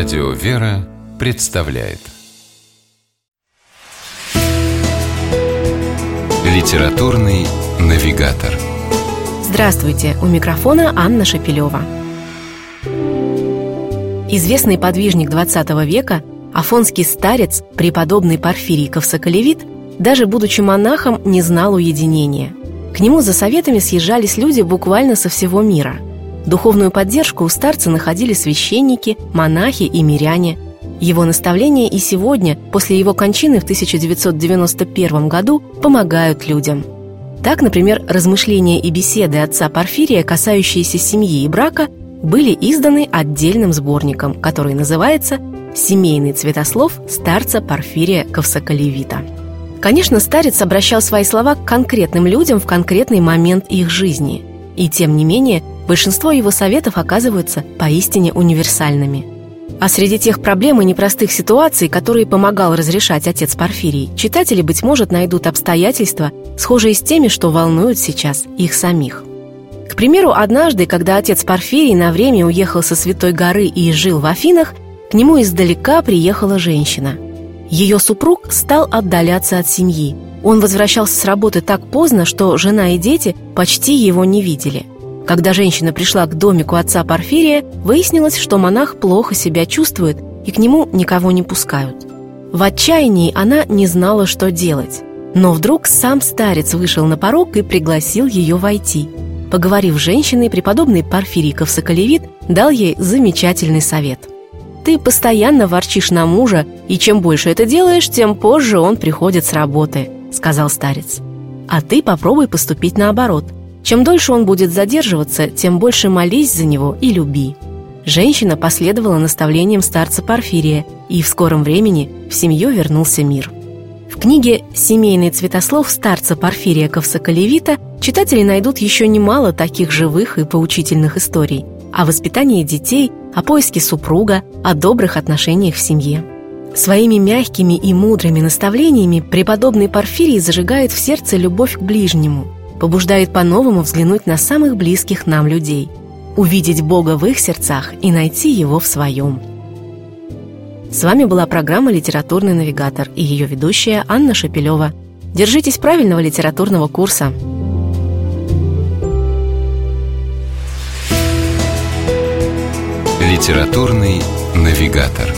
Радио «Вера» представляет Литературный навигатор Здравствуйте! У микрофона Анна Шапилева. Известный подвижник XX века, афонский старец, преподобный Порфирий Ковсоколевит, даже будучи монахом, не знал уединения. К нему за советами съезжались люди буквально со всего мира – Духовную поддержку у старца находили священники, монахи и миряне. Его наставления и сегодня, после его кончины в 1991 году, помогают людям. Так, например, размышления и беседы отца Порфирия, касающиеся семьи и брака, были изданы отдельным сборником, который называется «Семейный цветослов старца Порфирия Ковсоколевита». Конечно, старец обращал свои слова к конкретным людям в конкретный момент их жизни. И тем не менее, большинство его советов оказываются поистине универсальными. А среди тех проблем и непростых ситуаций, которые помогал разрешать отец Порфирий, читатели, быть может, найдут обстоятельства, схожие с теми, что волнуют сейчас их самих. К примеру, однажды, когда отец Порфирий на время уехал со Святой горы и жил в Афинах, к нему издалека приехала женщина. Ее супруг стал отдаляться от семьи. Он возвращался с работы так поздно, что жена и дети почти его не видели – когда женщина пришла к домику отца Порфирия, выяснилось, что монах плохо себя чувствует и к нему никого не пускают. В отчаянии она не знала, что делать. Но вдруг сам старец вышел на порог и пригласил ее войти. Поговорив с женщиной, преподобный Порфирий Ковсоколевит дал ей замечательный совет. «Ты постоянно ворчишь на мужа, и чем больше это делаешь, тем позже он приходит с работы», — сказал старец. «А ты попробуй поступить наоборот — чем дольше он будет задерживаться, тем больше молись за него и люби. Женщина последовала наставлениям старца Порфирия, и в скором времени в семью вернулся мир. В книге «Семейный цветослов» старца Порфирия Ковсоколевита читатели найдут еще немало таких живых и поучительных историй о воспитании детей, о поиске супруга, о добрых отношениях в семье. Своими мягкими и мудрыми наставлениями преподобный Порфирий зажигает в сердце любовь к ближнему – побуждает по-новому взглянуть на самых близких нам людей, увидеть Бога в их сердцах и найти Его в своем. С вами была программа «Литературный навигатор» и ее ведущая Анна Шапилева. Держитесь правильного литературного курса. «Литературный навигатор»